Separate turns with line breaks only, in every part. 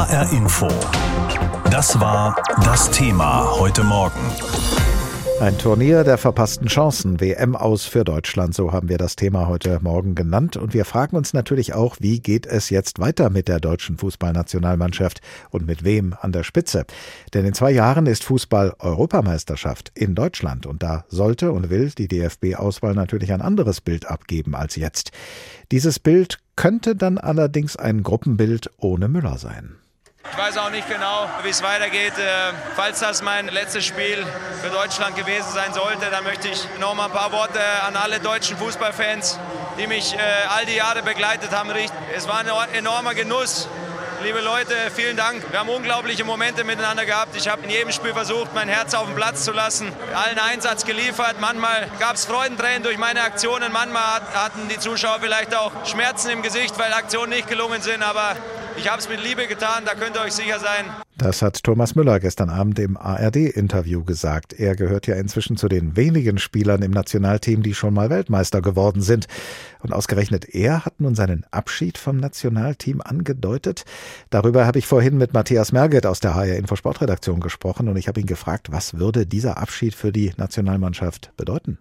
HR Info. Das war das Thema heute Morgen.
Ein Turnier der verpassten Chancen, WM aus für Deutschland, so haben wir das Thema heute Morgen genannt. Und wir fragen uns natürlich auch, wie geht es jetzt weiter mit der deutschen Fußballnationalmannschaft und mit wem an der Spitze? Denn in zwei Jahren ist Fußball-Europameisterschaft in Deutschland und da sollte und will die DFB-Auswahl natürlich ein anderes Bild abgeben als jetzt. Dieses Bild könnte dann allerdings ein Gruppenbild ohne Müller sein.
Ich weiß auch nicht genau, wie es weitergeht. Äh, falls das mein letztes Spiel für Deutschland gewesen sein sollte, dann möchte ich noch mal ein paar Worte an alle deutschen Fußballfans, die mich äh, all die Jahre begleitet haben, richten. Es war ein enormer Genuss. Liebe Leute, vielen Dank. Wir haben unglaubliche Momente miteinander gehabt. Ich habe in jedem Spiel versucht, mein Herz auf den Platz zu lassen, allen Einsatz geliefert. Manchmal gab es Freudentränen durch meine Aktionen, manchmal hatten die Zuschauer vielleicht auch Schmerzen im Gesicht, weil Aktionen nicht gelungen sind. Aber ich habe es mit Liebe getan, da könnt ihr euch sicher sein.
Das hat Thomas Müller gestern Abend im ARD-Interview gesagt. Er gehört ja inzwischen zu den wenigen Spielern im Nationalteam, die schon mal Weltmeister geworden sind. Und ausgerechnet er hat nun seinen Abschied vom Nationalteam angedeutet. Darüber habe ich vorhin mit Matthias Merget aus der HR Info Sportredaktion gesprochen und ich habe ihn gefragt, was würde dieser Abschied für die Nationalmannschaft bedeuten?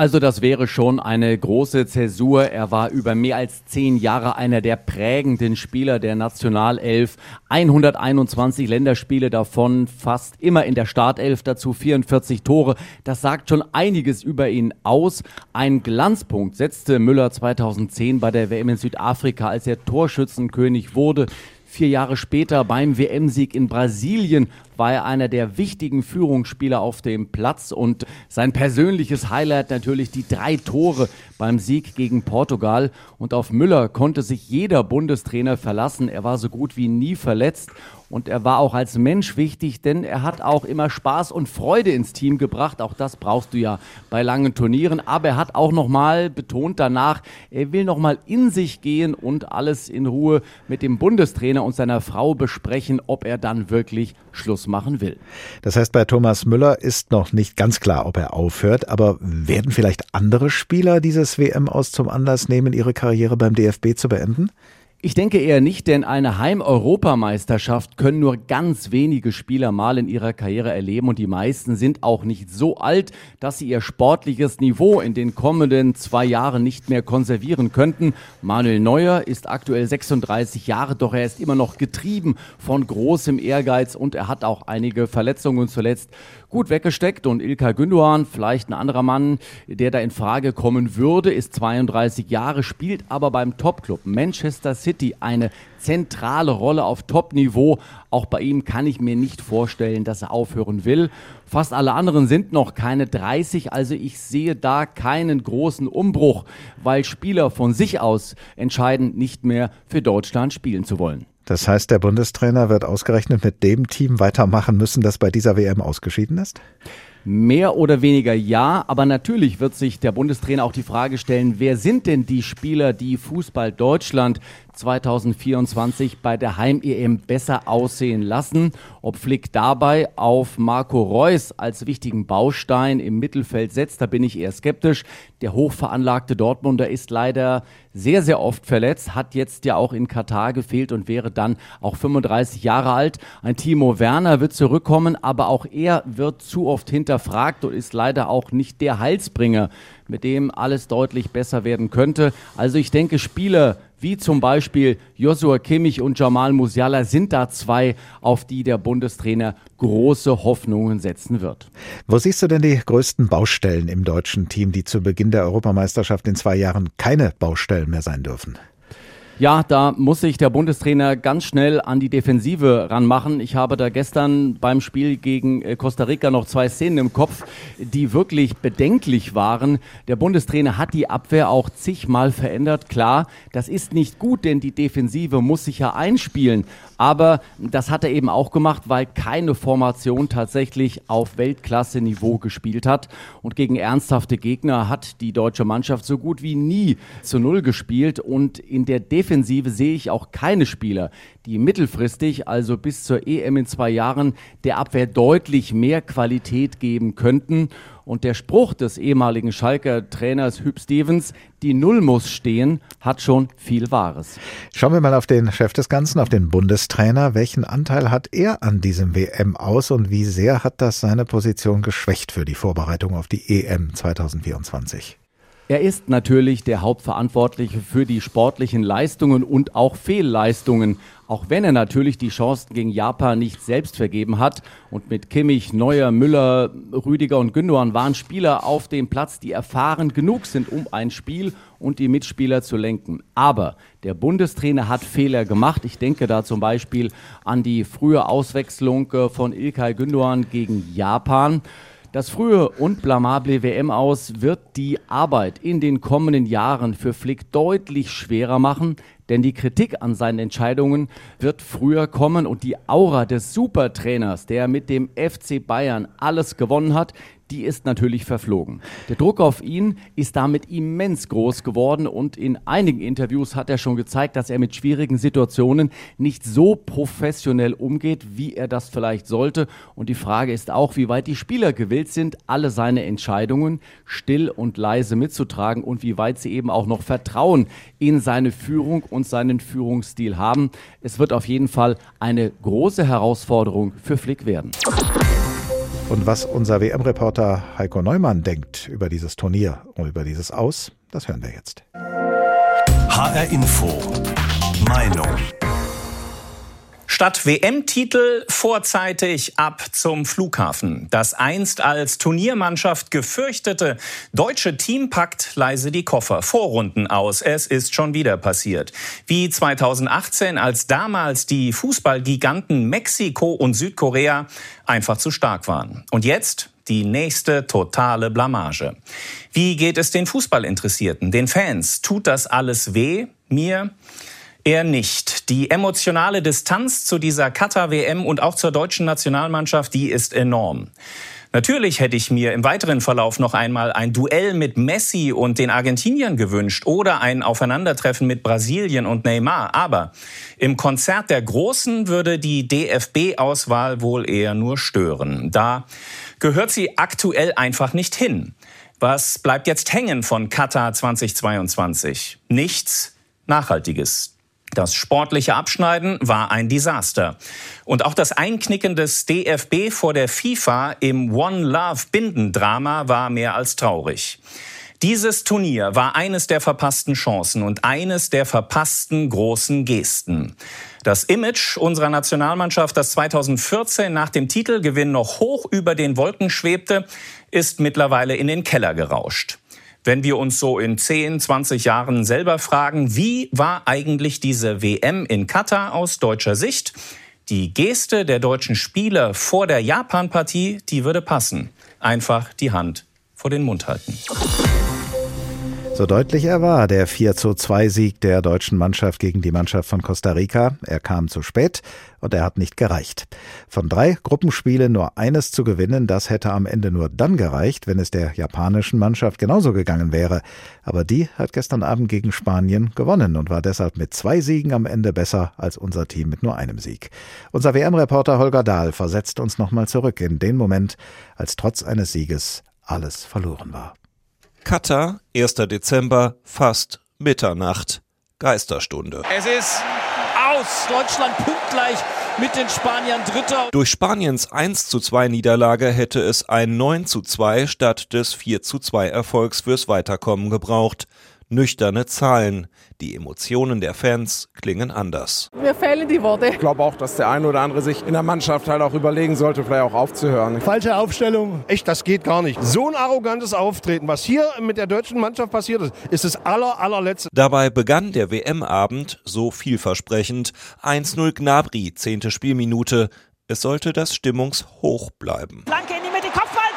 Also das wäre schon eine große Zäsur. Er war über mehr als zehn Jahre einer der prägenden Spieler der Nationalelf. 121 Länderspiele davon, fast immer in der Startelf, dazu 44 Tore. Das sagt schon einiges über ihn aus. Ein Glanzpunkt setzte Müller 2010 bei der WM in Südafrika, als er Torschützenkönig wurde. Vier Jahre später beim WM-Sieg in Brasilien war er einer der wichtigen Führungsspieler auf dem Platz und sein persönliches Highlight natürlich die drei Tore beim Sieg gegen Portugal. Und auf Müller konnte sich jeder Bundestrainer verlassen. Er war so gut wie nie verletzt und er war auch als Mensch wichtig, denn er hat auch immer Spaß und Freude ins Team gebracht. Auch das brauchst du ja bei langen Turnieren. Aber er hat auch nochmal betont danach, er will nochmal in sich gehen und alles in Ruhe mit dem Bundestrainer und seiner Frau besprechen, ob er dann wirklich Schluss machen will.
Das heißt, bei Thomas Müller ist noch nicht ganz klar, ob er aufhört, aber werden vielleicht andere Spieler dieses WM aus zum Anlass nehmen, ihre Karriere beim DFB zu beenden?
Ich denke eher nicht, denn eine Heim-Europameisterschaft können nur ganz wenige Spieler mal in ihrer Karriere erleben und die meisten sind auch nicht so alt, dass sie ihr sportliches Niveau in den kommenden zwei Jahren nicht mehr konservieren könnten. Manuel Neuer ist aktuell 36 Jahre, doch er ist immer noch getrieben von großem Ehrgeiz und er hat auch einige Verletzungen zuletzt gut weggesteckt und Ilkay Gündoğan, vielleicht ein anderer Mann, der da in Frage kommen würde, ist 32 Jahre, spielt aber beim Topclub Manchester City eine zentrale Rolle auf Top-Niveau. Auch bei ihm kann ich mir nicht vorstellen, dass er aufhören will. Fast alle anderen sind noch keine 30, also ich sehe da keinen großen Umbruch, weil Spieler von sich aus entscheiden, nicht mehr für Deutschland spielen zu wollen.
Das heißt, der Bundestrainer wird ausgerechnet mit dem Team weitermachen müssen, das bei dieser WM ausgeschieden ist?
Mehr oder weniger ja, aber natürlich wird sich der Bundestrainer auch die Frage stellen, wer sind denn die Spieler, die Fußball Deutschland 2024 bei der Heim-EM besser aussehen lassen. Ob Flick dabei auf Marco Reus als wichtigen Baustein im Mittelfeld setzt, da bin ich eher skeptisch. Der hochveranlagte Dortmunder ist leider sehr, sehr oft verletzt, hat jetzt ja auch in Katar gefehlt und wäre dann auch 35 Jahre alt. Ein Timo Werner wird zurückkommen, aber auch er wird zu oft hinterfragt und ist leider auch nicht der Heilsbringer, mit dem alles deutlich besser werden könnte. Also ich denke, Spieler wie zum Beispiel Joshua Kimmich und Jamal Musiala sind da zwei, auf die der Bundestrainer große Hoffnungen setzen wird.
Wo siehst du denn die größten Baustellen im deutschen Team, die zu Beginn der Europameisterschaft in zwei Jahren keine Baustellen mehr sein dürfen?
Ja, da muss sich der Bundestrainer ganz schnell an die Defensive ranmachen. Ich habe da gestern beim Spiel gegen äh, Costa Rica noch zwei Szenen im Kopf, die wirklich bedenklich waren. Der Bundestrainer hat die Abwehr auch zigmal verändert. Klar, das ist nicht gut, denn die Defensive muss sich ja einspielen. Aber das hat er eben auch gemacht, weil keine Formation tatsächlich auf Weltklasse-Niveau gespielt hat. Und gegen ernsthafte Gegner hat die deutsche Mannschaft so gut wie nie zu Null gespielt. Und in der Defensive Defensive sehe ich auch keine Spieler, die mittelfristig, also bis zur EM in zwei Jahren, der Abwehr deutlich mehr Qualität geben könnten. Und der Spruch des ehemaligen Schalker Trainers Hüb Stevens, die Null muss stehen, hat schon viel Wahres.
Schauen wir mal auf den Chef des Ganzen, auf den Bundestrainer. Welchen Anteil hat er an diesem WM aus und wie sehr hat das seine Position geschwächt für die Vorbereitung auf die EM 2024?
Er ist natürlich der Hauptverantwortliche für die sportlichen Leistungen und auch Fehlleistungen, auch wenn er natürlich die Chancen gegen Japan nicht selbst vergeben hat. Und mit Kimmich, Neuer, Müller, Rüdiger und Gündogan waren Spieler auf dem Platz, die erfahren genug sind, um ein Spiel und die Mitspieler zu lenken. Aber der Bundestrainer hat Fehler gemacht. Ich denke da zum Beispiel an die frühe Auswechslung äh, von Ilkay Gündogan gegen Japan. Das frühe und blamable WM aus wird die Arbeit in den kommenden Jahren für Flick deutlich schwerer machen, denn die Kritik an seinen Entscheidungen wird früher kommen und die Aura des Supertrainers, der mit dem FC Bayern alles gewonnen hat, die ist natürlich verflogen. Der Druck auf ihn ist damit immens groß geworden und in einigen Interviews hat er schon gezeigt, dass er mit schwierigen Situationen nicht so professionell umgeht, wie er das vielleicht sollte. Und die Frage ist auch, wie weit die Spieler gewillt sind, alle seine Entscheidungen still und leise mitzutragen und wie weit sie eben auch noch Vertrauen in seine Führung und seinen Führungsstil haben. Es wird auf jeden Fall eine große Herausforderung für Flick werden.
Und was unser WM-Reporter Heiko Neumann denkt über dieses Turnier und über dieses Aus, das hören wir jetzt.
HR Info. Meinung.
Statt WM-Titel vorzeitig ab zum Flughafen. Das einst als Turniermannschaft gefürchtete deutsche Team packt leise die Koffer. Vorrunden aus. Es ist schon wieder passiert. Wie 2018, als damals die Fußballgiganten Mexiko und Südkorea einfach zu stark waren. Und jetzt die nächste totale Blamage. Wie geht es den Fußballinteressierten, den Fans? Tut das alles weh? Mir? Eher nicht. Die emotionale Distanz zu dieser Katar-WM und auch zur deutschen Nationalmannschaft, die ist enorm. Natürlich hätte ich mir im weiteren Verlauf noch einmal ein Duell mit Messi und den Argentiniern gewünscht oder ein Aufeinandertreffen mit Brasilien und Neymar. Aber im Konzert der Großen würde die DFB-Auswahl wohl eher nur stören. Da gehört sie aktuell einfach nicht hin. Was bleibt jetzt hängen von Katar 2022? Nichts Nachhaltiges. Das sportliche Abschneiden war ein Desaster. Und auch das Einknicken des DFB vor der FIFA im One Love Bindendrama war mehr als traurig. Dieses Turnier war eines der verpassten Chancen und eines der verpassten großen Gesten. Das Image unserer Nationalmannschaft, das 2014 nach dem Titelgewinn noch hoch über den Wolken schwebte, ist mittlerweile in den Keller gerauscht wenn wir uns so in 10, 20 Jahren selber fragen, wie war eigentlich diese WM in Katar aus deutscher Sicht? Die Geste der deutschen Spieler vor der Japan-Partie, die würde passen. Einfach die Hand vor den Mund halten.
So deutlich er war, der 4 zu 2 Sieg der deutschen Mannschaft gegen die Mannschaft von Costa Rica. Er kam zu spät und er hat nicht gereicht. Von drei Gruppenspielen nur eines zu gewinnen, das hätte am Ende nur dann gereicht, wenn es der japanischen Mannschaft genauso gegangen wäre. Aber die hat gestern Abend gegen Spanien gewonnen und war deshalb mit zwei Siegen am Ende besser als unser Team mit nur einem Sieg. Unser WM-Reporter Holger Dahl versetzt uns nochmal zurück in den Moment, als trotz eines Sieges alles verloren war.
Katar, 1. Dezember, fast Mitternacht. Geisterstunde.
Es ist aus. Deutschland punktgleich mit den Spaniern Dritter.
Durch Spaniens 1 zu 2 Niederlage hätte es ein 9 zu 2 statt des 4 zu 2 Erfolgs fürs Weiterkommen gebraucht nüchterne Zahlen. Die Emotionen der Fans klingen anders.
Mir fehlen die Worte.
Ich glaube auch, dass der eine oder andere sich in der Mannschaft halt auch überlegen sollte, vielleicht auch aufzuhören.
Falsche Aufstellung. Echt, das geht gar nicht. So ein arrogantes Auftreten, was hier mit der deutschen Mannschaft passiert ist, ist das aller, allerletzte.
Dabei begann der WM-Abend so vielversprechend. 1-0 Gnabry, zehnte Spielminute. Es sollte das Stimmungshoch bleiben.
Flanke in die Mitte, Kopfball,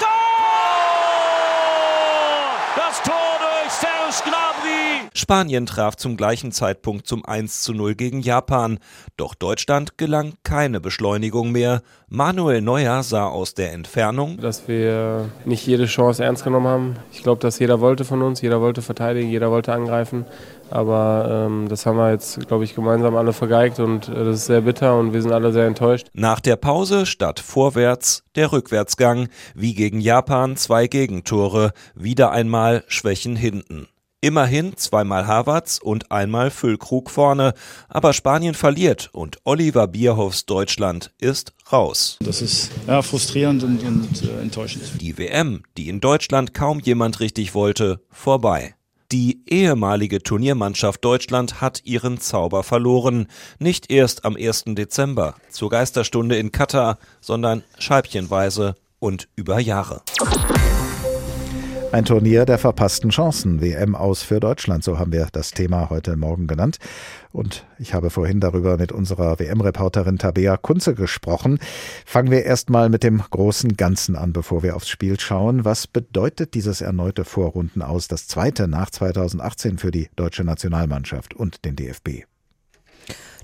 Spanien traf zum gleichen Zeitpunkt zum 1 zu 0 gegen Japan. Doch Deutschland gelang keine Beschleunigung mehr. Manuel Neuer sah aus der Entfernung,
dass wir nicht jede Chance ernst genommen haben. Ich glaube, dass jeder wollte von uns, jeder wollte verteidigen, jeder wollte angreifen. Aber ähm, das haben wir jetzt, glaube ich, gemeinsam alle vergeigt und äh, das ist sehr bitter und wir sind alle sehr enttäuscht.
Nach der Pause statt vorwärts der Rückwärtsgang, wie gegen Japan zwei Gegentore, wieder einmal Schwächen hinten. Immerhin zweimal Havertz und einmal Füllkrug vorne, aber Spanien verliert und Oliver Bierhoffs Deutschland ist raus.
Das ist ja, frustrierend und, und äh, enttäuschend.
Die WM, die in Deutschland kaum jemand richtig wollte, vorbei. Die ehemalige Turniermannschaft Deutschland hat ihren Zauber verloren. Nicht erst am 1. Dezember zur Geisterstunde in Katar, sondern scheibchenweise und über Jahre.
Ein Turnier der verpassten Chancen. WM aus für Deutschland, so haben wir das Thema heute Morgen genannt. Und ich habe vorhin darüber mit unserer WM-Reporterin Tabea Kunze gesprochen. Fangen wir erstmal mit dem großen Ganzen an, bevor wir aufs Spiel schauen. Was bedeutet dieses erneute Vorrunden aus, das zweite nach 2018 für die deutsche Nationalmannschaft und den DFB?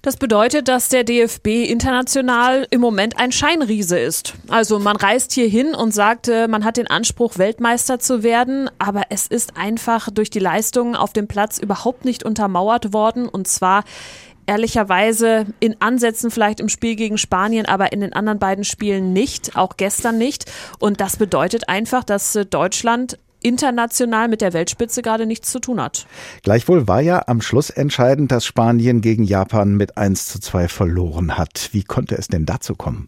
Das bedeutet, dass der DFB international im Moment ein Scheinriese ist. Also man reist hier hin und sagt, äh, man hat den Anspruch, Weltmeister zu werden, aber es ist einfach durch die Leistungen auf dem Platz überhaupt nicht untermauert worden und zwar ehrlicherweise in Ansätzen vielleicht im Spiel gegen Spanien, aber in den anderen beiden Spielen nicht, auch gestern nicht. Und das bedeutet einfach, dass äh, Deutschland international mit der Weltspitze gerade nichts zu tun hat.
Gleichwohl war ja am Schluss entscheidend, dass Spanien gegen Japan mit 1 zu 2 verloren hat. Wie konnte es denn dazu kommen?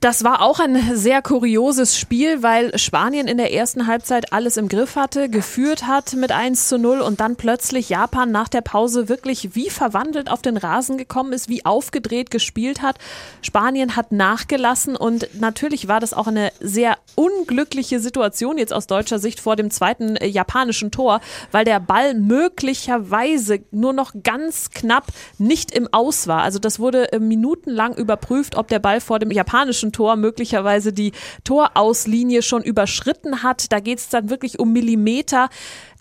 Das war auch ein sehr kurioses Spiel, weil Spanien in der ersten Halbzeit alles im Griff hatte, geführt hat mit 1 zu 0 und dann plötzlich Japan nach der Pause wirklich wie verwandelt auf den Rasen gekommen ist, wie aufgedreht gespielt hat. Spanien hat nachgelassen und natürlich war das auch eine sehr unglückliche Situation jetzt aus deutscher Sicht vor dem zweiten äh, japanischen Tor, weil der Ball möglicherweise nur noch ganz knapp nicht im Aus war. Also das wurde äh, minutenlang überprüft, ob der Ball vor dem japanischen Tor möglicherweise die Torauslinie schon überschritten hat. Da geht es dann wirklich um Millimeter.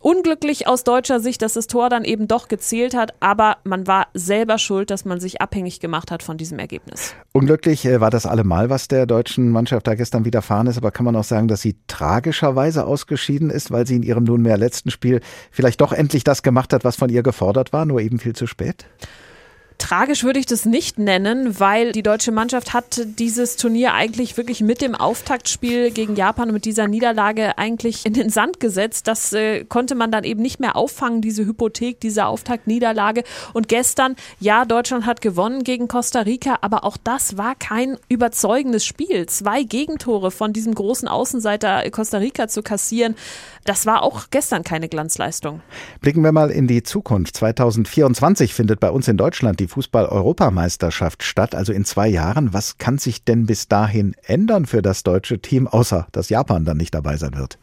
Unglücklich aus deutscher Sicht, dass das Tor dann eben doch gezählt hat, aber man war selber schuld, dass man sich abhängig gemacht hat von diesem Ergebnis.
Unglücklich äh, war das allemal, was der deutschen Mannschaft da gestern widerfahren ist, aber kann man auch sagen, dass sie tragischerweise ausgeschieden ist, weil sie in ihrem nunmehr letzten Spiel vielleicht doch endlich das gemacht hat, was von ihr gefordert war, nur eben viel zu spät?
Tragisch würde ich das nicht nennen, weil die deutsche Mannschaft hat dieses Turnier eigentlich wirklich mit dem Auftaktspiel gegen Japan und mit dieser Niederlage eigentlich in den Sand gesetzt. Das äh, konnte man dann eben nicht mehr auffangen, diese Hypothek, diese Auftaktniederlage. Und gestern, ja, Deutschland hat gewonnen gegen Costa Rica, aber auch das war kein überzeugendes Spiel. Zwei Gegentore von diesem großen Außenseiter Costa Rica zu kassieren, das war auch gestern keine Glanzleistung.
Blicken wir mal in die Zukunft. 2024 findet bei uns in Deutschland die Fußball-Europameisterschaft statt, also in zwei Jahren. Was kann sich denn bis dahin ändern für das deutsche Team, außer dass Japan dann nicht dabei sein wird?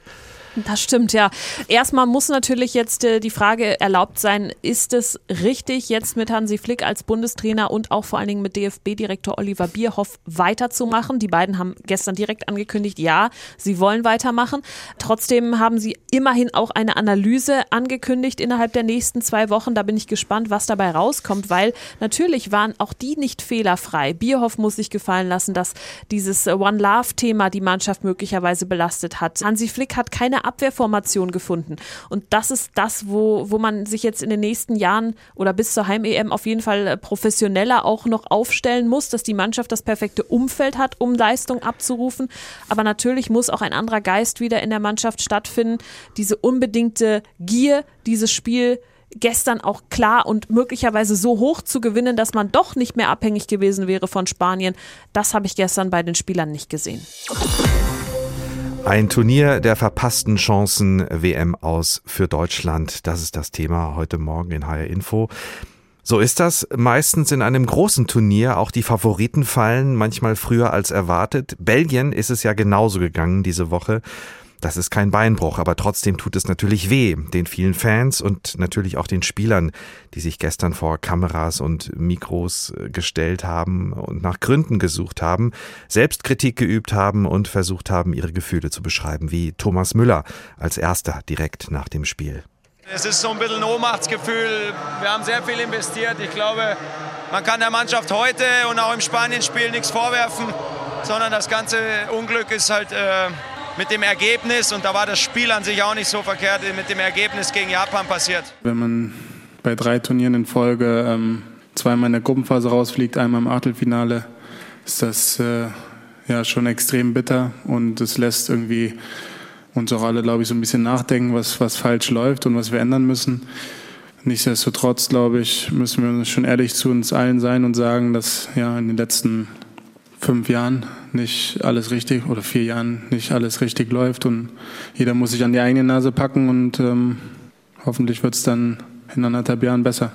Das stimmt, ja. Erstmal muss natürlich jetzt äh, die Frage erlaubt sein, ist es richtig, jetzt mit Hansi Flick als Bundestrainer und auch vor allen Dingen mit DFB-Direktor Oliver Bierhoff weiterzumachen? Die beiden haben gestern direkt angekündigt, ja, sie wollen weitermachen. Trotzdem haben sie immerhin auch eine Analyse angekündigt innerhalb der nächsten zwei Wochen. Da bin ich gespannt, was dabei rauskommt, weil natürlich waren auch die nicht fehlerfrei. Bierhoff muss sich gefallen lassen, dass dieses One Love-Thema die Mannschaft möglicherweise belastet hat. Hansi Flick hat keine Abwehrformation gefunden. Und das ist das, wo, wo man sich jetzt in den nächsten Jahren oder bis zur Heim-EM auf jeden Fall äh, professioneller auch noch aufstellen muss, dass die Mannschaft das perfekte Umfeld hat, um Leistung abzurufen. Aber natürlich muss auch ein anderer Geist wieder in der Mannschaft stattfinden. Diese unbedingte Gier, dieses Spiel gestern auch klar und möglicherweise so hoch zu gewinnen, dass man doch nicht mehr abhängig gewesen wäre von Spanien. Das habe ich gestern bei den Spielern nicht gesehen.
Ein Turnier der verpassten Chancen WM aus für Deutschland. Das ist das Thema heute Morgen in HR Info. So ist das meistens in einem großen Turnier. Auch die Favoriten fallen manchmal früher als erwartet. Belgien ist es ja genauso gegangen diese Woche. Das ist kein Beinbruch, aber trotzdem tut es natürlich weh, den vielen Fans und natürlich auch den Spielern, die sich gestern vor Kameras und Mikros äh, gestellt haben und nach Gründen gesucht haben, Selbstkritik geübt haben und versucht haben, ihre Gefühle zu beschreiben, wie Thomas Müller als erster direkt nach dem Spiel.
Es ist so ein bisschen ein Ohnmachtsgefühl. Wir haben sehr viel investiert. Ich glaube, man kann der Mannschaft heute und auch im Spanien-Spiel nichts vorwerfen, sondern das ganze Unglück ist halt äh, mit dem Ergebnis, und da war das Spiel an sich auch nicht so verkehrt, mit dem Ergebnis gegen Japan passiert.
Wenn man bei drei Turnieren in Folge ähm, zweimal in der Gruppenphase rausfliegt, einmal im Achtelfinale, ist das äh, ja schon extrem bitter und es lässt irgendwie uns auch alle, glaube ich, so ein bisschen nachdenken, was, was falsch läuft und was wir ändern müssen. Nichtsdestotrotz, glaube ich, müssen wir schon ehrlich zu uns allen sein und sagen, dass ja in den letzten fünf Jahren nicht alles richtig oder vier Jahren nicht alles richtig läuft und jeder muss sich an die eigene Nase packen und ähm, hoffentlich wird es dann in anderthalb Jahren besser.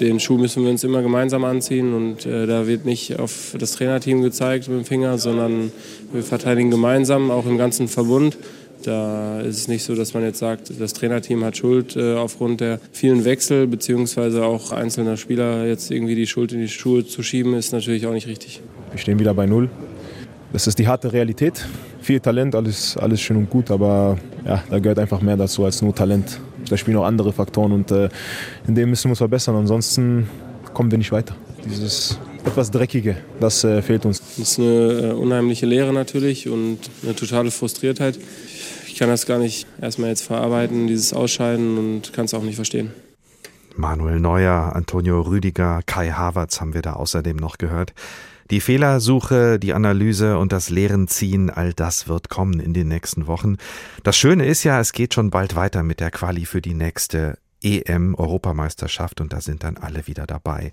Den Schuh müssen wir uns immer gemeinsam anziehen und äh, da wird nicht auf das Trainerteam gezeigt mit dem Finger, sondern wir verteidigen gemeinsam, auch im ganzen Verbund. Da ist es nicht so, dass man jetzt sagt, das Trainerteam hat Schuld äh, aufgrund der vielen Wechsel, beziehungsweise auch einzelner Spieler jetzt irgendwie die Schuld in die Schuhe zu schieben, ist natürlich auch nicht richtig.
Wir stehen wieder bei Null. Das ist die harte Realität. Viel Talent, alles, alles schön und gut, aber ja, da gehört einfach mehr dazu als nur Talent. Da spielen auch andere Faktoren und äh, in dem müssen wir uns verbessern. Ansonsten kommen wir nicht weiter. Dieses etwas Dreckige, das äh, fehlt uns.
Das ist eine äh, unheimliche Lehre natürlich und eine totale Frustriertheit. Ich kann das gar nicht erstmal jetzt verarbeiten, dieses Ausscheiden und kann es auch nicht verstehen.
Manuel Neuer, Antonio Rüdiger, Kai Havertz haben wir da außerdem noch gehört. Die Fehlersuche, die Analyse und das Lehren ziehen, all das wird kommen in den nächsten Wochen. Das Schöne ist ja, es geht schon bald weiter mit der Quali für die nächste EM-Europameisterschaft und da sind dann alle wieder dabei.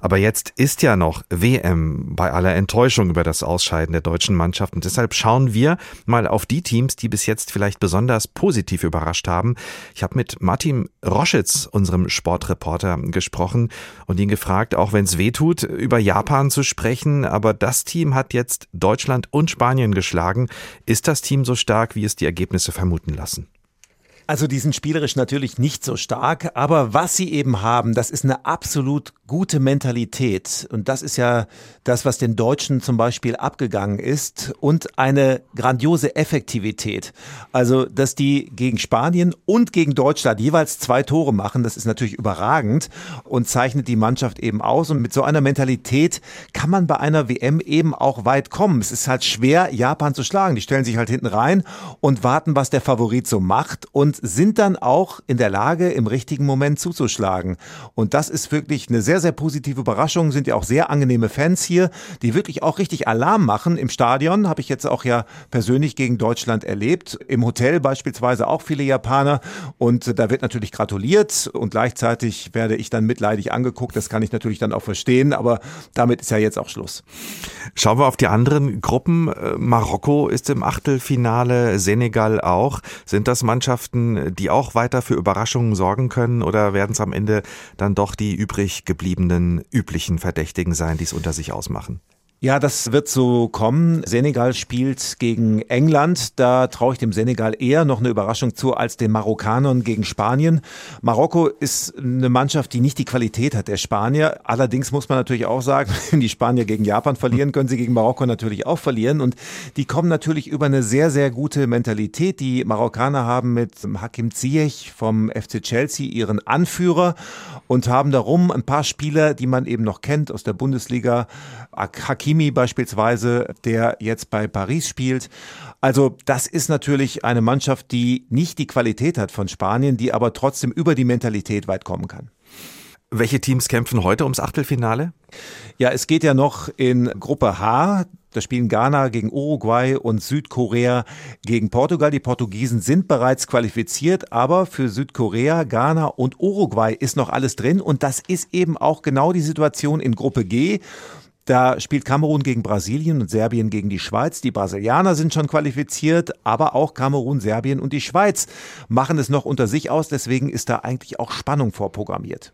Aber jetzt ist ja noch WM bei aller Enttäuschung über das Ausscheiden der deutschen Mannschaft und deshalb schauen wir mal auf die Teams, die bis jetzt vielleicht besonders positiv überrascht haben. Ich habe mit Martin Roschitz, unserem Sportreporter, gesprochen und ihn gefragt, auch wenn es weh tut, über Japan zu sprechen, aber das Team hat jetzt Deutschland und Spanien geschlagen. Ist das Team so stark, wie es die Ergebnisse vermuten lassen?
Also die sind spielerisch natürlich nicht so stark, aber was sie eben haben, das ist eine absolut gute Mentalität. Und das ist ja das, was den Deutschen zum Beispiel abgegangen ist. Und eine grandiose Effektivität. Also, dass die gegen Spanien und gegen Deutschland jeweils zwei Tore machen, das ist natürlich überragend und zeichnet die Mannschaft eben aus. Und mit so einer Mentalität kann man bei einer WM eben auch weit kommen. Es ist halt schwer, Japan zu schlagen. Die stellen sich halt hinten rein und warten, was der Favorit so macht. Und sind dann auch in der Lage, im richtigen Moment zuzuschlagen. Und das ist wirklich eine sehr, sehr positive Überraschung. Sind ja auch sehr angenehme Fans hier, die wirklich auch richtig Alarm machen. Im Stadion habe ich jetzt auch ja persönlich gegen Deutschland erlebt. Im Hotel beispielsweise auch viele Japaner. Und da wird natürlich gratuliert und gleichzeitig werde ich dann mitleidig angeguckt. Das kann ich natürlich dann auch verstehen, aber damit ist ja jetzt auch Schluss.
Schauen wir auf die anderen Gruppen. Äh, Marokko ist im Achtelfinale, Senegal auch. Sind das Mannschaften, die auch weiter für Überraschungen sorgen können oder werden es am Ende dann doch die übrig gebliebenen üblichen Verdächtigen sein, die es unter sich ausmachen?
Ja, das wird so kommen. Senegal spielt gegen England. Da traue ich dem Senegal eher noch eine Überraschung zu als den Marokkanern gegen Spanien. Marokko ist eine Mannschaft, die nicht die Qualität hat der Spanier. Allerdings muss man natürlich auch sagen, wenn die Spanier gegen Japan verlieren, können sie gegen Marokko natürlich auch verlieren. Und die kommen natürlich über eine sehr, sehr gute Mentalität. Die Marokkaner haben mit Hakim Ziyech vom FC Chelsea ihren Anführer und haben darum ein paar Spieler, die man eben noch kennt aus der Bundesliga. Hakimi beispielsweise, der jetzt bei Paris spielt. Also das ist natürlich eine Mannschaft, die nicht die Qualität hat von Spanien, die aber trotzdem über die Mentalität weit kommen kann.
Welche Teams kämpfen heute ums Achtelfinale?
Ja, es geht ja noch in Gruppe H. Da spielen Ghana gegen Uruguay und Südkorea gegen Portugal. Die Portugiesen sind bereits qualifiziert, aber für Südkorea, Ghana und Uruguay ist noch alles drin. Und das ist eben auch genau die Situation in Gruppe G. Da spielt Kamerun gegen Brasilien und Serbien gegen die Schweiz. Die Brasilianer sind schon qualifiziert, aber auch Kamerun, Serbien und die Schweiz machen es noch unter sich aus. Deswegen ist da eigentlich auch Spannung vorprogrammiert.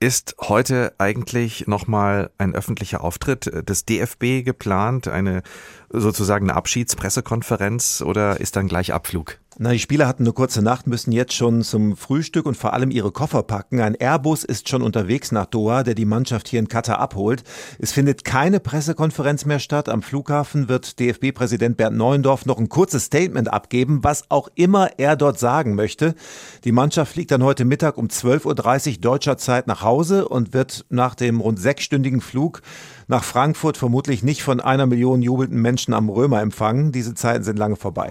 Ist heute eigentlich nochmal ein öffentlicher Auftritt des DFB geplant, eine sozusagen eine Abschiedspressekonferenz oder ist dann gleich Abflug?
Na, die Spieler hatten eine kurze Nacht, müssen jetzt schon zum Frühstück und vor allem ihre Koffer packen. Ein Airbus ist schon unterwegs nach Doha, der die Mannschaft hier in Katar abholt. Es findet keine Pressekonferenz mehr statt. Am Flughafen wird DFB-Präsident Bernd Neuendorf noch ein kurzes Statement abgeben, was auch immer er dort sagen möchte. Die Mannschaft fliegt dann heute Mittag um 12.30 Uhr deutscher Zeit nach Hause und wird nach dem rund sechsstündigen Flug nach Frankfurt vermutlich nicht von einer Million jubelnden Menschen am Römer empfangen. Diese Zeiten sind lange vorbei.